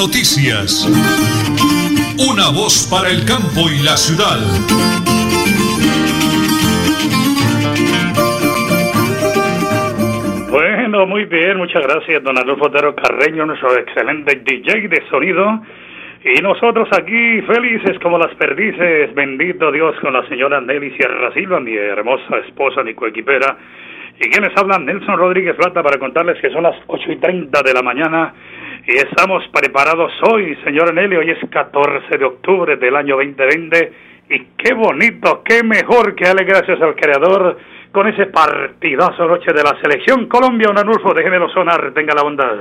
Noticias. Una voz para el campo y la ciudad. Bueno, muy bien, muchas gracias, don Adolfo Otero Carreño, nuestro excelente DJ de sonido. Y nosotros aquí felices como las perdices, bendito Dios, con la señora Nelly Sierra Silva, mi hermosa esposa, mi coequipera. Y quienes hablan, Nelson Rodríguez Plata, para contarles que son las 8 y 30 de la mañana y estamos preparados hoy, señor Nelly, hoy es 14 de octubre del año 2020 y qué bonito, qué mejor que darle gracias al Creador con ese partidazo noche de la selección Colombia, un anulfo género sonar, tenga la bondad.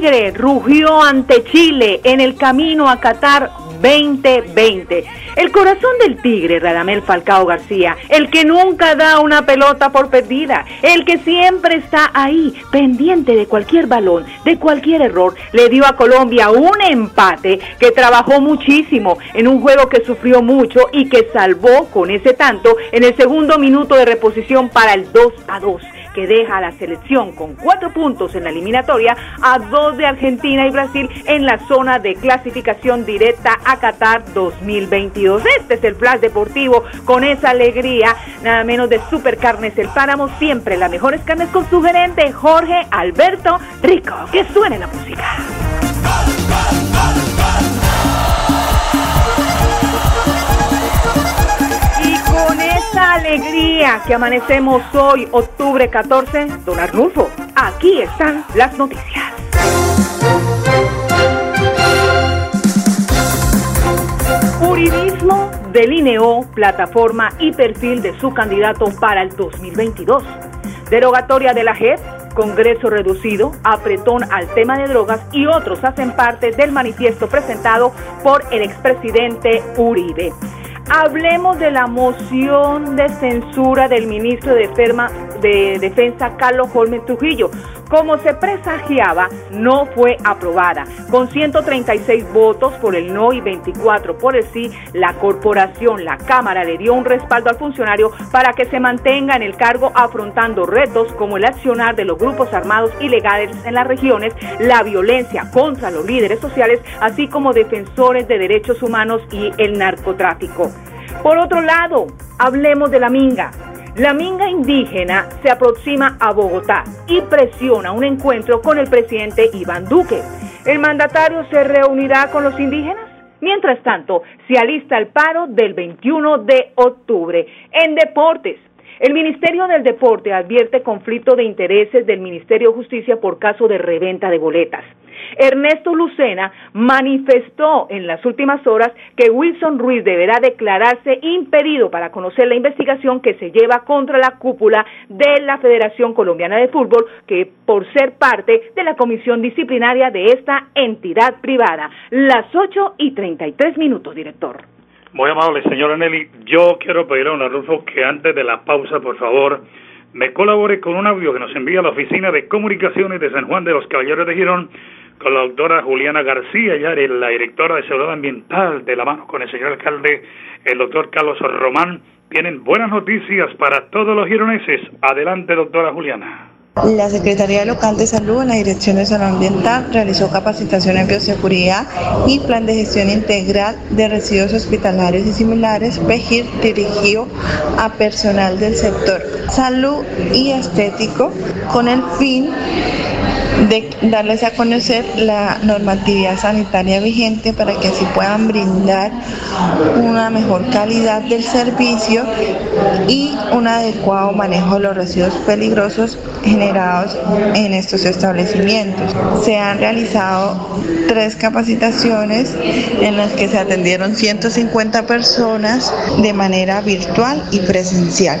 Tigre rugió ante Chile en el camino a Qatar 2020. El corazón del Tigre, Radamel Falcao García, el que nunca da una pelota por perdida, el que siempre está ahí, pendiente de cualquier balón, de cualquier error, le dio a Colombia un empate que trabajó muchísimo en un juego que sufrió mucho y que salvó con ese tanto en el segundo minuto de reposición para el 2 a 2 que deja a la selección con cuatro puntos en la eliminatoria a dos de Argentina y Brasil en la zona de clasificación directa a Qatar 2022. Este es el flash deportivo con esa alegría, nada menos de Supercarnes El Páramo, siempre las mejores carnes con su gerente Jorge Alberto Rico. Que suene la música. Alegría que amanecemos hoy, octubre 14, don Arnulfo, aquí están las noticias. Uribismo delineó plataforma y perfil de su candidato para el 2022. Derogatoria de la JEP, Congreso reducido, apretón al tema de drogas y otros hacen parte del manifiesto presentado por el expresidente Uribe. Hablemos de la moción de censura del ministro de, de Defensa Carlos Holmes Trujillo. Como se presagiaba, no fue aprobada. Con 136 votos por el no y 24 por el sí, la corporación, la Cámara, le dio un respaldo al funcionario para que se mantenga en el cargo afrontando retos como el accionar de los grupos armados ilegales en las regiones, la violencia contra los líderes sociales, así como defensores de derechos humanos y el narcotráfico. Por otro lado, hablemos de la minga. La minga indígena se aproxima a Bogotá y presiona un encuentro con el presidente Iván Duque. ¿El mandatario se reunirá con los indígenas? Mientras tanto, se alista el paro del 21 de octubre. En deportes, el Ministerio del Deporte advierte conflicto de intereses del Ministerio de Justicia por caso de reventa de boletas. Ernesto Lucena manifestó en las últimas horas que Wilson Ruiz deberá declararse impedido para conocer la investigación que se lleva contra la cúpula de la Federación Colombiana de Fútbol, que por ser parte de la comisión disciplinaria de esta entidad privada. Las 8 y 33 minutos, director. Muy amable, señora Nelly. Yo quiero pedir a don Arnulfo que antes de la pausa, por favor, me colabore con un audio que nos envía la Oficina de Comunicaciones de San Juan de los Caballeros de Girón con la doctora Juliana García, ya la directora de Seguridad Ambiental, de la mano con el señor alcalde, el doctor Carlos Román. Tienen buenas noticias para todos los gironeses. Adelante, doctora Juliana. La Secretaría Local de Salud en la Dirección de Salud Ambiental realizó capacitación en bioseguridad y plan de gestión integral de residuos hospitalarios y similares, PEGIR, dirigido a personal del sector salud y estético con el fin de darles a conocer la normatividad sanitaria vigente para que así puedan brindar una mejor calidad del servicio y un adecuado manejo de los residuos peligrosos generados en estos establecimientos. Se han realizado tres capacitaciones en las que se atendieron 150 personas de manera virtual y presencial.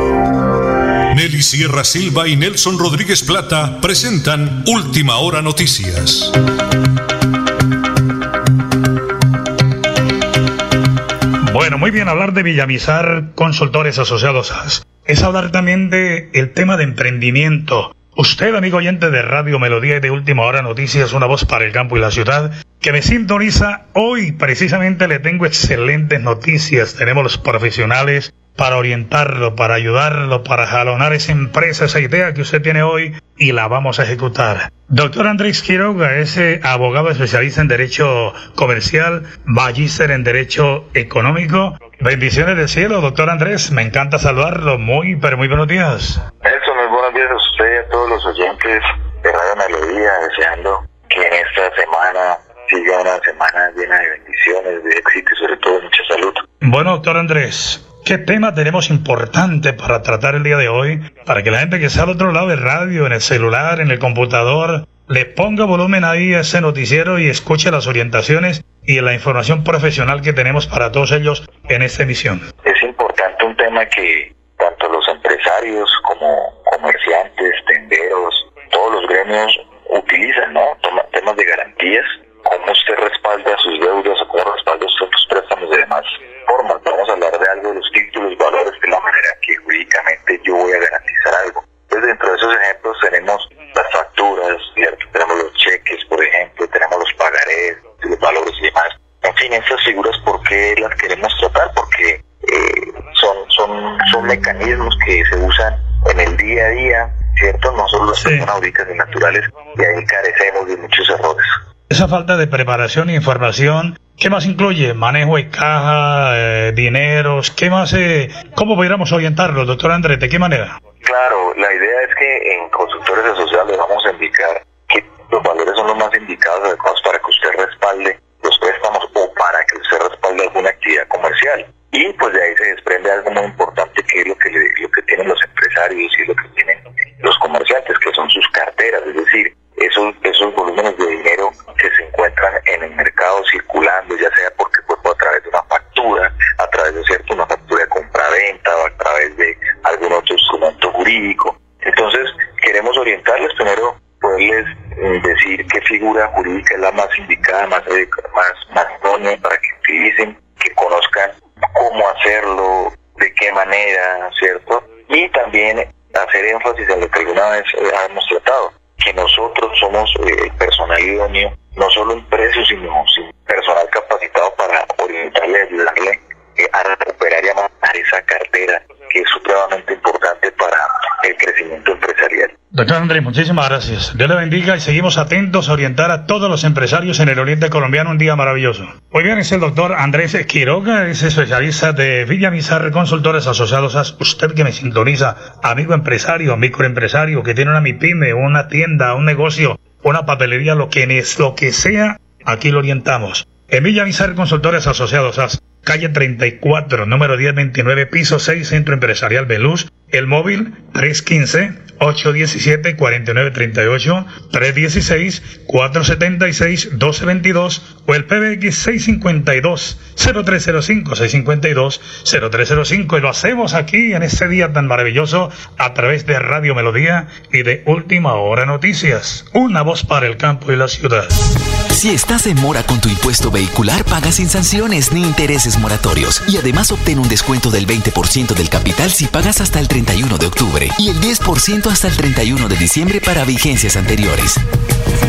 Nelly Sierra Silva y Nelson Rodríguez Plata presentan Última Hora Noticias. Bueno, muy bien, hablar de Villamizar Consultores Asociados es hablar también de el tema de emprendimiento. Usted, amigo oyente de Radio Melodía y de Última Hora Noticias, una voz para el campo y la ciudad, que me sintoniza hoy, precisamente le tengo excelentes noticias. Tenemos los profesionales para orientarlo, para ayudarlo, para jalonar esa empresa, esa idea que usted tiene hoy y la vamos a ejecutar. Doctor Andrés Quiroga es eh, abogado especialista en Derecho Comercial, magíster en Derecho Económico. Bendiciones del cielo, doctor Andrés. Me encanta saludarlo. Muy, pero muy buenos días. Eso, muy buenos días a usted y a todos los oyentes de Radio Melodía, deseando que en esta semana siga una semana llena de bendiciones, de éxito y sobre todo mucha salud. Bueno, doctor Andrés, ¿Qué tema tenemos importante para tratar el día de hoy? Para que la gente que está al otro lado del radio, en el celular, en el computador, le ponga volumen ahí a ese noticiero y escuche las orientaciones y la información profesional que tenemos para todos ellos en esta emisión. Es importante un tema que tanto los empresarios como comerciantes, tenderos, todos los gremios utilizan, ¿no? Temas de garantías, cómo usted respalda sus deudas o cómo respalda usted sus préstamos y demás formas. Vamos a hablar de algo de los títulos, valores, de la manera que jurídicamente yo voy a garantizar algo. Entonces, dentro de esos ejemplos tenemos las facturas, ¿cierto? tenemos los cheques, por ejemplo, tenemos los pagarés, los valores y demás. En fin, esas figuras, ¿por qué las queremos tratar? Porque eh, son, son, son mecanismos que se usan en el día a día, ¿cierto? No solo las sí. personas y naturales, y ahí carecemos de muchos errores. Esa falta de preparación e información, ¿qué más incluye? Manejo de caja, eh, dineros, ¿qué más? Eh, ¿Cómo pudiéramos orientarlo, doctor Andrés? ¿De qué manera? Claro, la idea es que en consultores asociados vamos a indicar que los valores son los más indicados adecuados para que usted respalde los préstamos o para que usted respalde alguna actividad comercial. Y pues de ahí se desprende algo muy importante que es lo que, lo que tienen los empresarios y lo que tienen los comerciantes, que son carteras, es decir, esos, esos volúmenes de dinero que se encuentran en el mercado circulando, ya sea porque fue a través de una factura, a través de cierto una factura de compra-venta o a través de algún otro instrumento jurídico. Entonces, queremos orientarles primero, poderles eh, decir qué figura jurídica es la más indicada, más, más, más idónea para que utilicen, que conozcan cómo hacerlo, de qué manera, ¿cierto? Y también hacer énfasis en lo que alguna vez eh, hemos tratado, que nosotros somos eh, personal idóneo, no solo en precios, sino, personal capacitado para orientarle, ayudarle eh, a recuperar y a manejar esa cartera, que es supremamente importante para el crecimiento empresarial. Doctor Andrés, muchísimas gracias. Dios le bendiga y seguimos atentos a orientar a todos los empresarios en el oriente colombiano un día maravilloso. Hoy bien, es el doctor Andrés Quiroga, es especialista de Villamizar Consultores Asociados a usted que me sintoniza, amigo empresario, microempresario, que tiene una MIPYME, una tienda, un negocio, una papelería, lo que es, lo que sea, aquí lo orientamos. En Villamizar Consultores Asociados a calle 34, número 1029, piso 6, Centro Empresarial Beluz, el móvil 315-817-4938, 316-476-1222 o el PBX 652-0305-652-0305 y lo hacemos aquí en este día tan maravilloso a través de Radio Melodía y de Última Hora Noticias, una voz para el campo y la ciudad. Si estás en mora con tu impuesto vehicular, paga sin sanciones ni intereses moratorios. Y además obtén un descuento del 20% del capital si pagas hasta el 31 de octubre y el 10% hasta el 31 de diciembre para vigencias anteriores.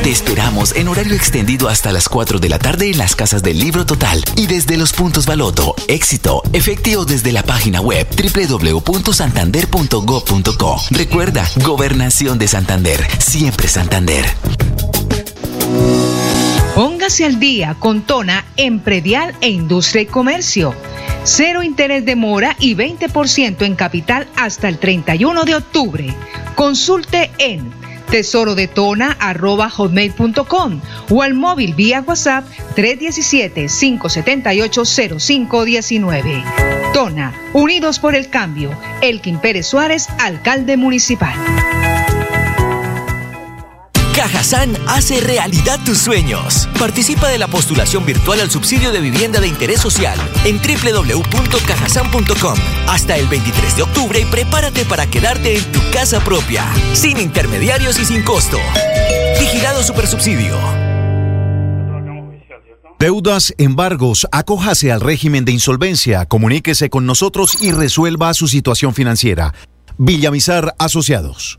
Te esperamos en horario extendido hasta las 4 de la tarde en las casas del Libro Total y desde los puntos Baloto, Éxito, efectivo desde la página web www.santander.gov.co. Recuerda, Gobernación de Santander, siempre Santander. Póngase al día con Tona en predial e industria y comercio. Cero interés de mora y 20% en capital hasta el 31 de octubre. Consulte en tesorodetona.hotmail.com o al móvil vía WhatsApp 317-578-0519. Tona, Unidos por el Cambio. Elkin Pérez Suárez, alcalde municipal. Cajazán hace realidad tus sueños. Participa de la postulación virtual al subsidio de vivienda de interés social en www.cajasan.com hasta el 23 de octubre y prepárate para quedarte en tu casa propia, sin intermediarios y sin costo. Vigilado Supersubsidio. Deudas, embargos, acójase al régimen de insolvencia, comuníquese con nosotros y resuelva su situación financiera. Villamizar Asociados.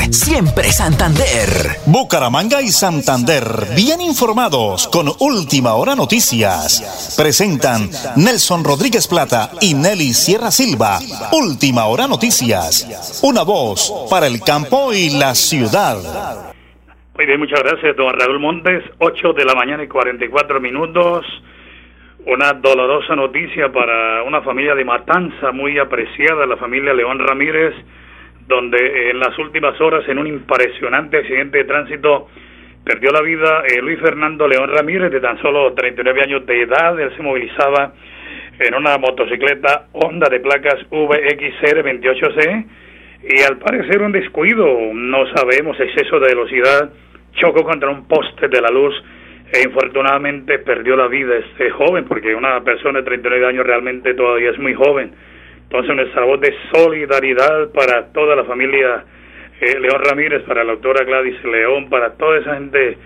Siempre Santander. Bucaramanga y Santander, bien informados con Última Hora Noticias. Presentan Nelson Rodríguez Plata y Nelly Sierra Silva. Última Hora Noticias. Una voz para el campo y la ciudad. Muy bien, muchas gracias, don Raúl Montes. 8 de la mañana y 44 minutos. Una dolorosa noticia para una familia de Matanza muy apreciada, la familia León Ramírez donde en las últimas horas, en un impresionante accidente de tránsito, perdió la vida eh, Luis Fernando León Ramírez, de tan solo 39 años de edad. Él se movilizaba en una motocicleta Honda de placas VXR28C y al parecer un descuido, no sabemos, exceso de velocidad, chocó contra un poste de la luz e infortunadamente perdió la vida este joven, porque una persona de 39 años realmente todavía es muy joven. Entonces nuestra voz de solidaridad para toda la familia eh, León Ramírez, para la doctora Gladys León, para toda esa gente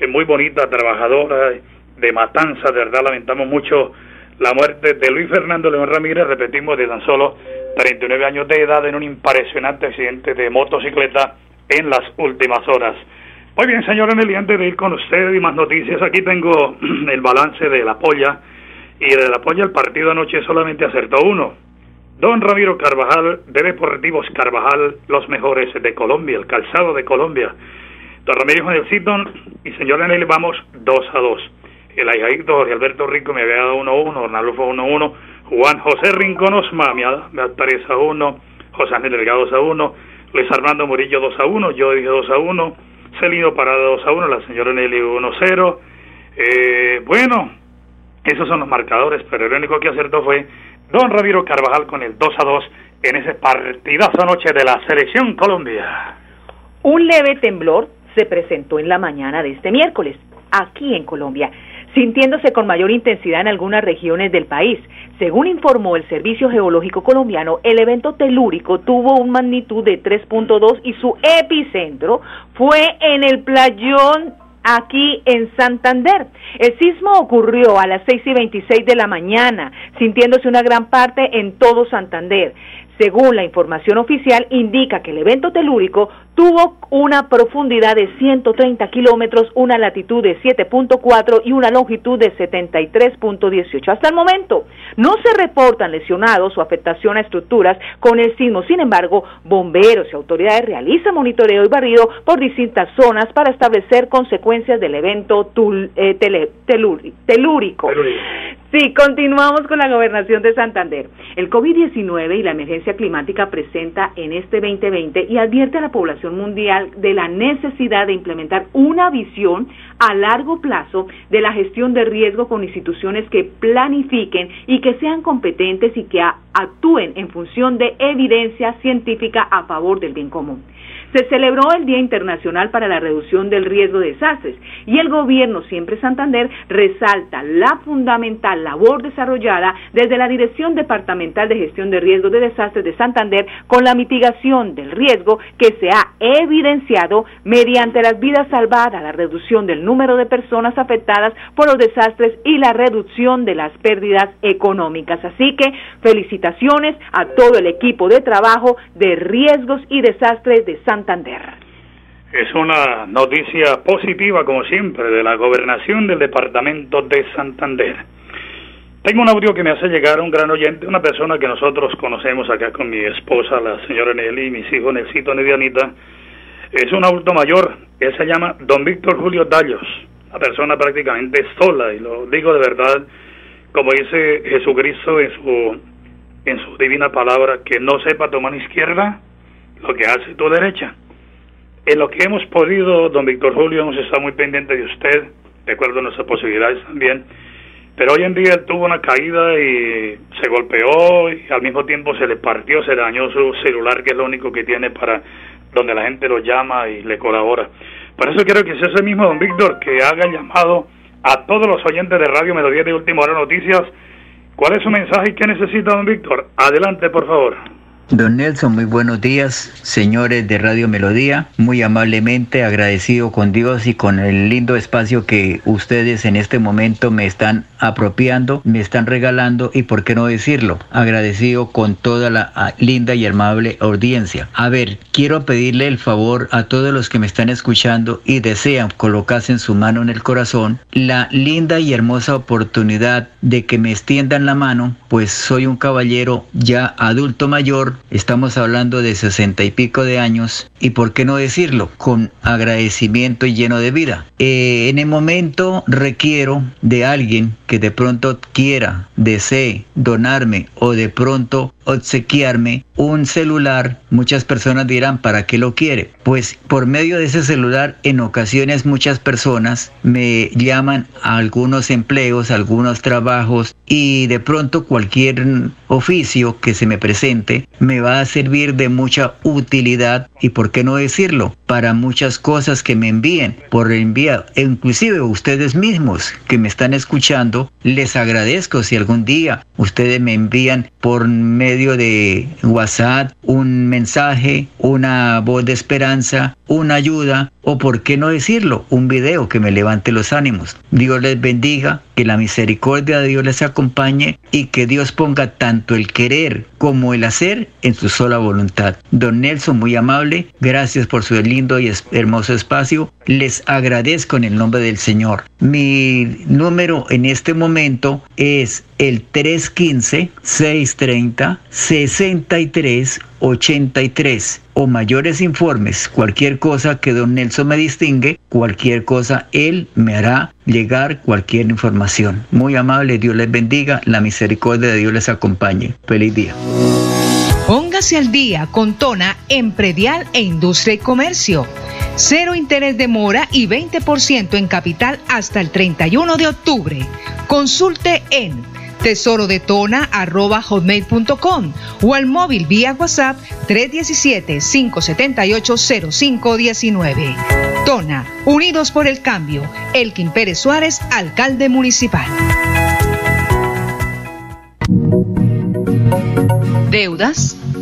eh, muy bonita, trabajadora, de matanza, de verdad lamentamos mucho la muerte de Luis Fernando León Ramírez, repetimos, de tan solo 39 años de edad en un impresionante accidente de motocicleta en las últimas horas. Muy bien, señor Eneli, antes de ir con usted y más noticias, aquí tengo el balance de la polla. Y de la polla el partido anoche solamente acertó uno. Don Ramiro Carvajal, de Deportivos Carvajal, los mejores de Colombia, el calzado de Colombia. Don Ramiro Jonelcito y señor Eneli, vamos 2 a 2. El ahijadito Jorge Alberto Rico me había dado 1 a 1, Ronaldo fue 1 a 1. Juan José Rincón Osma me da 3 a 1. José Ángel Delgado 2 a 1. Luis Armando Murillo 2 a 1. Yo dije 2 a 1. Celino Parada 2 a 1, la señora Nelly 1 a 0. Eh, bueno, esos son los marcadores, pero el único que acertó fue Don Ramiro Carvajal con el 2 a 2 en ese partidazo anoche de la Selección Colombia. Un leve temblor se presentó en la mañana de este miércoles, aquí en Colombia, sintiéndose con mayor intensidad en algunas regiones del país. Según informó el Servicio Geológico Colombiano, el evento telúrico tuvo un magnitud de 3.2 y su epicentro fue en el playón aquí en Santander. El sismo ocurrió a las 6 y 26 de la mañana, sintiéndose una gran parte en todo Santander. Según la información oficial, indica que el evento telúrico tuvo una profundidad de 130 kilómetros, una latitud de 7.4 y una longitud de 73.18. Hasta el momento, no se reportan lesionados o afectación a estructuras con el sismo. Sin embargo, bomberos y autoridades realizan monitoreo y barrido por distintas zonas para establecer consecuencias del evento eh, telúrico. Sí, continuamos con la gobernación de Santander. El COVID-19 y la emergencia climática presenta en este 2020 y advierte a la población mundial de la necesidad de implementar una visión a largo plazo de la gestión de riesgo con instituciones que planifiquen y que sean competentes y que actúen en función de evidencia científica a favor del bien común se celebró el Día Internacional para la Reducción del Riesgo de Desastres y el gobierno Siempre Santander resalta la fundamental labor desarrollada desde la Dirección Departamental de Gestión de Riesgos de Desastres de Santander con la mitigación del riesgo que se ha evidenciado mediante las vidas salvadas, la reducción del número de personas afectadas por los desastres y la reducción de las pérdidas económicas. Así que felicitaciones a todo el equipo de trabajo de riesgos y desastres de Santander es una noticia positiva, como siempre, de la gobernación del departamento de Santander. Tengo un audio que me hace llegar un gran oyente, una persona que nosotros conocemos acá con mi esposa, la señora Nelly, y mis hijos Nelsito y Dianita. Es un adulto mayor, él se llama don Víctor Julio Dallos, una persona prácticamente sola, y lo digo de verdad, como dice Jesucristo en su, en su divina palabra, que no sepa tomar izquierda lo que hace tu derecha. En lo que hemos podido, don Víctor Julio, hemos estado muy pendientes de usted, de acuerdo a nuestras posibilidades también, pero hoy en día él tuvo una caída y se golpeó y al mismo tiempo se le partió, se dañó su celular, que es lo único que tiene para donde la gente lo llama y le colabora. Por eso quiero que sea ese mismo don Víctor que haga llamado a todos los oyentes de Radio Melodía de Última Hora Noticias. ¿Cuál es su mensaje y qué necesita don Víctor? Adelante, por favor. Don Nelson, muy buenos días, señores de Radio Melodía. Muy amablemente agradecido con Dios y con el lindo espacio que ustedes en este momento me están apropiando, me están regalando y, por qué no decirlo, agradecido con toda la ah, linda y amable audiencia. A ver, quiero pedirle el favor a todos los que me están escuchando y desean colocarse en su mano en el corazón la linda y hermosa oportunidad de que me extiendan la mano, pues soy un caballero ya adulto mayor estamos hablando de sesenta y pico de años, y por qué no decirlo, con agradecimiento y lleno de vida. Eh, en el momento requiero de alguien que de pronto quiera, desee donarme o de pronto obsequiarme un celular, muchas personas dirán, ¿para qué lo quiere? Pues por medio de ese celular, en ocasiones muchas personas me llaman a algunos empleos, algunos trabajos y de pronto cualquier oficio que se me presente me va a servir de mucha utilidad y por qué no decirlo, para muchas cosas que me envíen por enviado, e inclusive ustedes mismos que me están escuchando, les agradezco si algún día ustedes me envían por medio de WhatsApp un mensaje, una voz de esperanza, una ayuda o por qué no decirlo, un video que me levante los ánimos. Dios les bendiga, que la misericordia de Dios les acompañe y que Dios ponga tanto el querer como el hacer en su sola voluntad. Don Nelson, muy amable, gracias por su lindo y hermoso espacio. Les agradezco en el nombre del Señor. Mi número en este momento es el 315-630-6383 o mayores informes, cualquier cosa que don Nelson me distingue, cualquier cosa él me hará llegar cualquier información. Muy amable, Dios les bendiga, la misericordia de Dios les acompañe. Feliz día. Póngase al día con Tona en predial e industria y comercio. Cero interés de mora y 20% en capital hasta el 31 de octubre. Consulte en tesorodetona.hotmail.com o al móvil vía WhatsApp 317-578-0519. Tona, Unidos por el Cambio. Elkin Pérez Suárez, alcalde municipal. Deudas,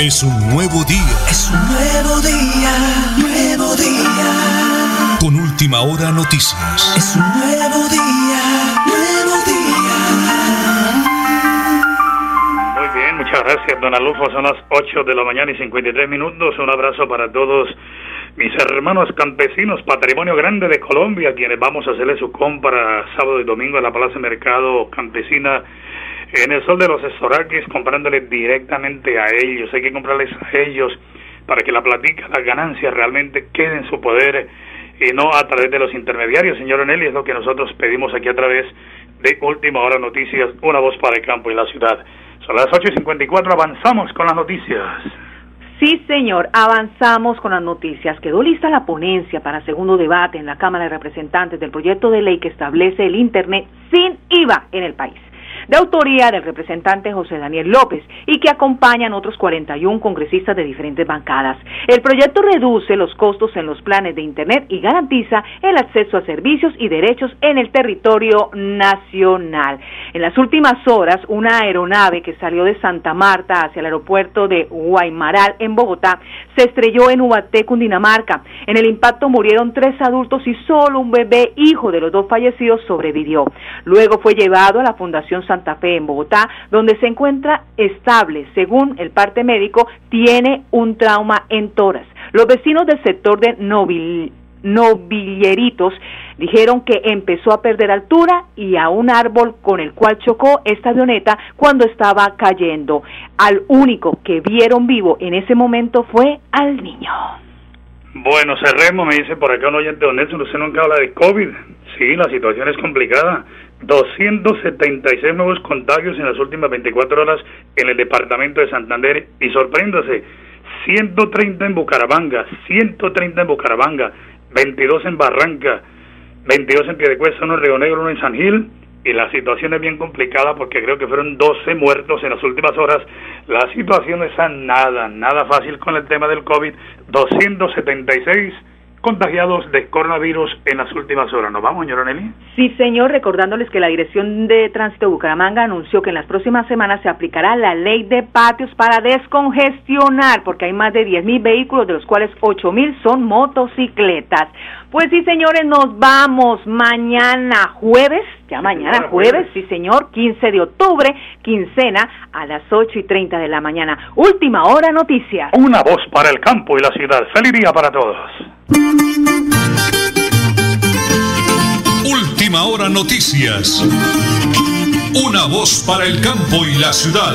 Es un nuevo día. Es un nuevo día, nuevo día. Con última hora noticias. Es un nuevo día, nuevo día. Muy bien, muchas gracias, don Alufo. Son las 8 de la mañana y 53 minutos. Un abrazo para todos mis hermanos campesinos, patrimonio grande de Colombia, quienes vamos a hacerle su compra sábado y domingo en la Plaza Mercado Campesina en el sol de los estoraques, comprándoles directamente a ellos. Hay que comprarles a ellos para que la platica, las ganancias realmente queden en su poder y no a través de los intermediarios. Señor Onelli, es lo que nosotros pedimos aquí a través de Última Hora Noticias, una voz para el campo y la ciudad. Son las 8.54, avanzamos con las noticias. Sí, señor, avanzamos con las noticias. Quedó lista la ponencia para segundo debate en la Cámara de Representantes del proyecto de ley que establece el Internet sin IVA en el país. De autoría del representante José Daniel López y que acompañan otros 41 congresistas de diferentes bancadas. El proyecto reduce los costos en los planes de Internet y garantiza el acceso a servicios y derechos en el territorio nacional. En las últimas horas, una aeronave que salió de Santa Marta hacia el aeropuerto de Guaymaral en Bogotá se estrelló en Ubaté, Cundinamarca. En el impacto murieron tres adultos y solo un bebé, hijo de los dos fallecidos, sobrevivió. Luego fue llevado a la Fundación Santa Fe en Bogotá, donde se encuentra estable. Según el parte médico, tiene un trauma en toras. Los vecinos del sector de Novil novilleritos dijeron que empezó a perder altura y a un árbol con el cual chocó esta avioneta cuando estaba cayendo. Al único que vieron vivo en ese momento fue al niño. Bueno, cerremos, me dice por acá un oyente don Nelson, usted nunca habla de COVID. Sí, la situación es complicada. 276 nuevos contagios en las últimas 24 horas en el departamento de Santander y sorpréndase, 130 en Bucaramanga, 130 en Bucaramanga, 22 en Barranca, 22 en Piedecuesta, uno en Río Negro, uno en San Gil, y la situación es bien complicada porque creo que fueron 12 muertos en las últimas horas. La situación es nada, nada fácil con el tema del COVID. 276 contagiados de coronavirus en las últimas horas. ¿Nos vamos, señora Nelly? Sí, señor, recordándoles que la Dirección de Tránsito de Bucaramanga anunció que en las próximas semanas se aplicará la ley de patios para descongestionar, porque hay más de 10 mil vehículos, de los cuales 8 mil son motocicletas. Pues sí, señores, nos vamos mañana jueves, ya mañana jueves, sí, señor, 15 de octubre, quincena, a las 8 y 30 de la mañana. Última hora noticias. Una voz para el campo y la ciudad. Feliz día para todos. Última hora noticias. Una voz para el campo y la ciudad.